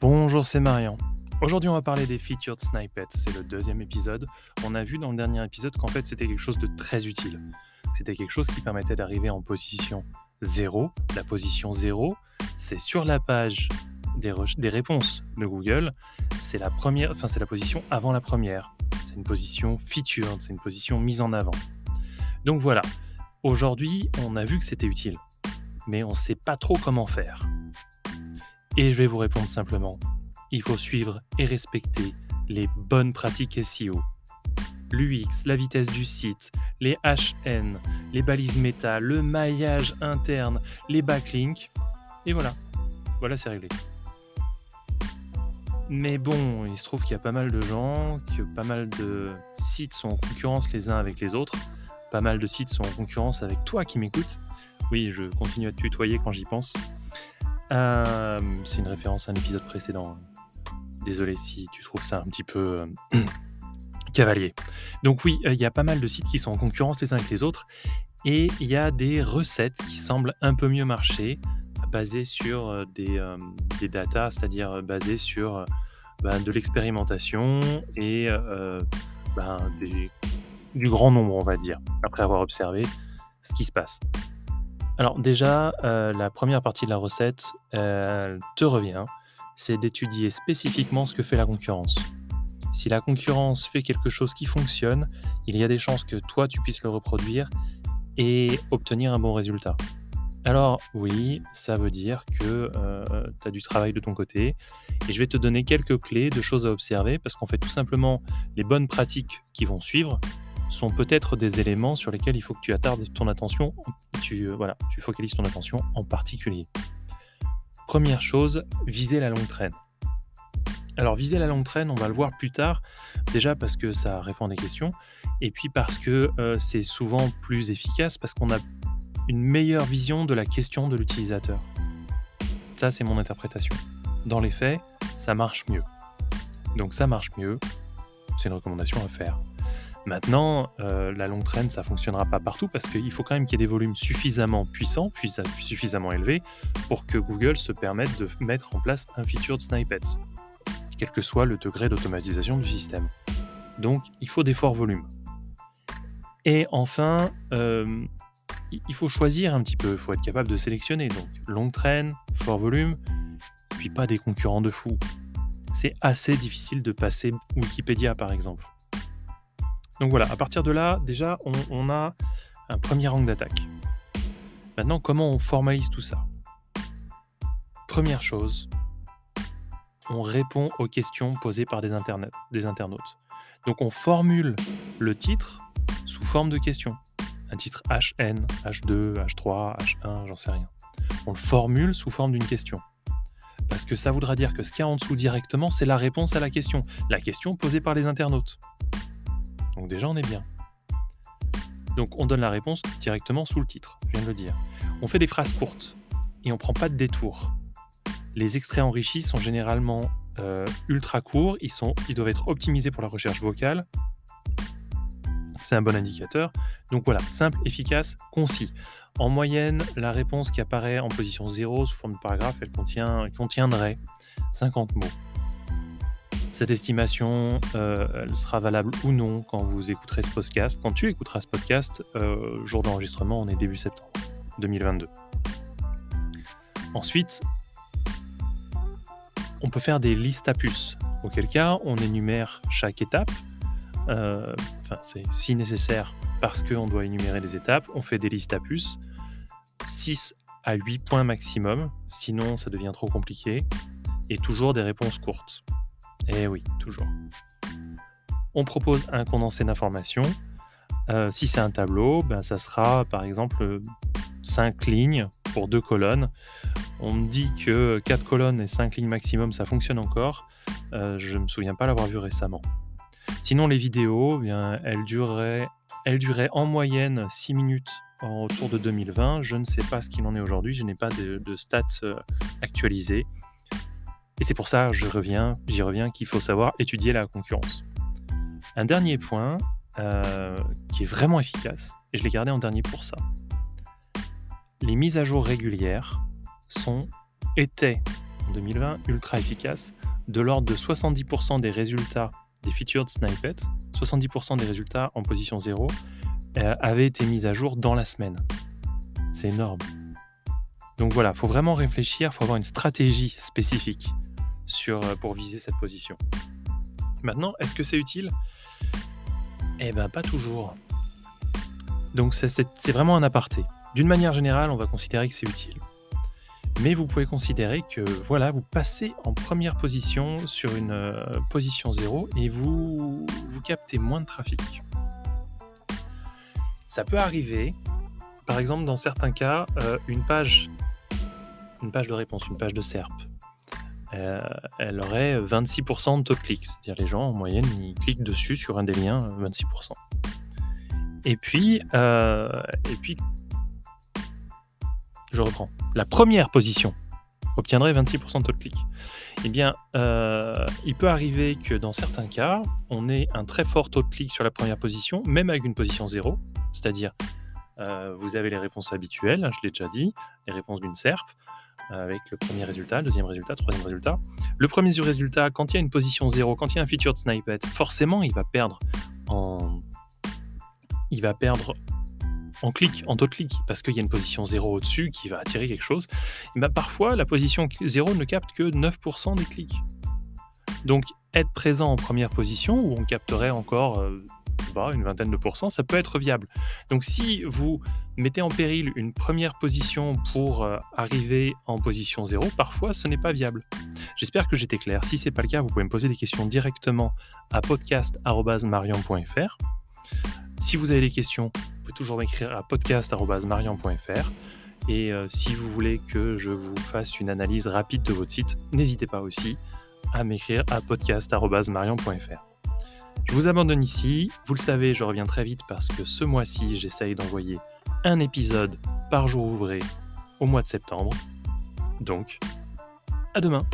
Bonjour, c'est Marian. Aujourd'hui, on va parler des featured snippets. C'est le deuxième épisode. On a vu dans le dernier épisode qu'en fait, c'était quelque chose de très utile. C'était quelque chose qui permettait d'arriver en position 0. La position 0, c'est sur la page des, réponses de Google. C'est la première, enfin, c'est la position avant la première. C'est une position featured, c'est une position mise en avant. Donc voilà. Aujourd'hui, on a vu que c'était utile, mais on ne sait pas trop comment faire. Et je vais vous répondre simplement. Il faut suivre et respecter les bonnes pratiques SEO. L'UX, la vitesse du site, les HN, les balises méta, le maillage interne, les backlinks. Et voilà. Voilà, c'est réglé. Mais bon, il se trouve qu'il y a pas mal de gens, que pas mal de sites sont en concurrence les uns avec les autres. Pas mal de sites sont en concurrence avec toi qui m'écoutes. Oui, je continue à te tutoyer quand j'y pense. Euh, c'est une référence à un épisode précédent. Désolé si tu trouves ça un petit peu euh, cavalier. Donc oui, euh, il y a pas mal de sites qui sont en concurrence les uns avec les autres. Et il y a des recettes qui semblent un peu mieux marcher, basées sur des, des datas, c'est-à-dire basées sur ben, de l'expérimentation et ben, du grand nombre, on va dire, après avoir observé ce qui se passe. Alors déjà, euh, la première partie de la recette te revient, c'est d'étudier spécifiquement ce que fait la concurrence. Si la concurrence fait quelque chose qui fonctionne, il y a des chances que toi tu puisses le reproduire et obtenir un bon résultat. Alors oui, ça veut dire que euh, tu as du travail de ton côté et je vais te donner quelques clés de choses à observer parce qu'en fait tout simplement les bonnes pratiques qui vont suivre sont peut-être des éléments sur lesquels il faut que tu attardes ton attention, tu, euh, voilà, tu focalises ton attention en particulier. Première chose, viser la longue traîne. Alors viser la longue traîne, on va le voir plus tard, déjà parce que ça répond à des questions, et puis parce que euh, c'est souvent plus efficace, parce qu'on a une meilleure vision de la question de l'utilisateur. Ça, c'est mon interprétation. Dans les faits, ça marche mieux. Donc ça marche mieux, c'est une recommandation à faire. Maintenant, euh, la longue traîne, ça fonctionnera pas partout parce qu'il faut quand même qu'il y ait des volumes suffisamment puissants, puis suffisamment élevés, pour que Google se permette de mettre en place un featured snippet, quel que soit le degré d'automatisation du système. Donc, il faut des forts volumes. Et enfin, euh, il faut choisir un petit peu, il faut être capable de sélectionner. Donc, longue traîne, fort volume, puis pas des concurrents de fou. C'est assez difficile de passer Wikipédia, par exemple. Donc voilà, à partir de là, déjà, on, a un premier angle d'attaque. Maintenant, comment on formalise tout ça? Première chose, on répond aux questions posées par des, internautes. Donc on formule le titre sous forme de questions. Un titre HN, H2, H3, H1, j'en sais rien. On le formule sous forme d'une question. Parce que ça voudra dire que ce qu'il y a en dessous directement, c'est la réponse à la question. La question posée par les internautes. Donc déjà, on est bien. Donc on donne la réponse directement sous le titre, je viens de le dire. On fait des phrases courtes et on prend pas de détour. Les extraits enrichis sont généralement euh, ultra courts, ils, sont, ils doivent être optimisés pour la recherche vocale. C'est un bon indicateur. Donc voilà, simple, efficace, concis. En moyenne, la réponse qui apparaît en position 0 sous forme de paragraphe, elle contiendrait 50 mots. Cette estimation, euh, sera valable ou non quand vous écouterez ce podcast. Quand tu écouteras ce podcast, euh, jour d'enregistrement, on est début septembre 2022. Ensuite, on peut faire des listes à puces, auquel cas on énumère chaque étape. Euh, c'est si nécessaire parce qu'on doit énumérer des étapes, on fait des listes à puces, 6 à 8 points maximum, sinon ça devient trop compliqué, et toujours des réponses courtes. Eh oui, toujours. On propose un condensé d'informations. Euh, si c'est un tableau, ben, ça sera par exemple 5 lignes pour 2 colonnes. On me dit que 4 colonnes et 5 lignes maximum, ça fonctionne encore. Euh, je ne me souviens pas l'avoir vu récemment. Sinon, les vidéos, eh bien, elles, dureraient, elles duraient en moyenne 6 minutes autour de 2020. Je ne sais pas ce qu'il en est aujourd'hui, je n'ai pas de, de stats euh, actualisées. Et c'est pour ça, je reviens, j'y reviens, qu'il faut savoir étudier la concurrence. Un dernier point euh, qui est vraiment efficace, et je l'ai gardé en dernier pour ça. Les mises à jour régulières sont, étaient en 2020, ultra efficace, de l'ordre de 70% des résultats des featured snippets, 70% des résultats en position 0, euh, avaient été mis à jour dans la semaine. C'est énorme. Donc voilà, il faut vraiment réfléchir, faut avoir une stratégie spécifique sur, euh, pour viser cette position. Maintenant, est-ce que c'est utile? Eh bien, pas toujours. Donc c'est vraiment un aparté. D'une manière générale, on va considérer que c'est utile. Mais vous pouvez considérer que voilà, vous passez en première position sur une euh, position 0 et vous, vous captez moins de trafic. Ça peut arriver, par exemple dans certains cas, euh, une page une page de réponse, une page de SERP, euh, elle aurait 26% de taux de clic. C'est-à-dire les gens, en moyenne, ils cliquent dessus sur un des liens, 26%. Et puis, euh, et puis, je reprends. La première position obtiendrait 26% de taux de clic. Eh bien, euh, il peut arriver que dans certains cas, on ait un très fort taux de clic sur la première position, même avec une position 0, c'est-à-dire vous avez les réponses habituelles, je l'ai déjà dit, les réponses d'une SERP, avec le premier résultat, deuxième résultat, troisième résultat. Le premier résultat, quand il y a une position 0, quand il y a un featured snippet, forcément il va perdre en il va perdre en clic, en taux de clic, parce qu'il y a une position 0 au-dessus qui va attirer quelque chose. Et ben parfois, la position 0 ne capte que 9% des clics. Donc, être présent en première position, où on capterait encore une vingtaine de pourcents, ça peut être viable. Donc si vous mettez en péril une première position pour euh, arriver en position 0, parfois ce n'est pas viable. J'espère que j'étais clair. Si ce n'est pas le cas, vous pouvez me poser des questions directement à podcast.marion.fr. Si vous avez des questions, vous pouvez toujours m'écrire à podcast.marion.fr. Et euh, si vous voulez que je vous fasse une analyse rapide de votre site, n'hésitez pas aussi à m'écrire à podcast.marion.fr. Je vous abandonne ici. Vous le savez, je reviens très vite parce que ce mois-ci, j'essaye d'envoyer un épisode par jour ouvré au mois de septembre. Donc, à demain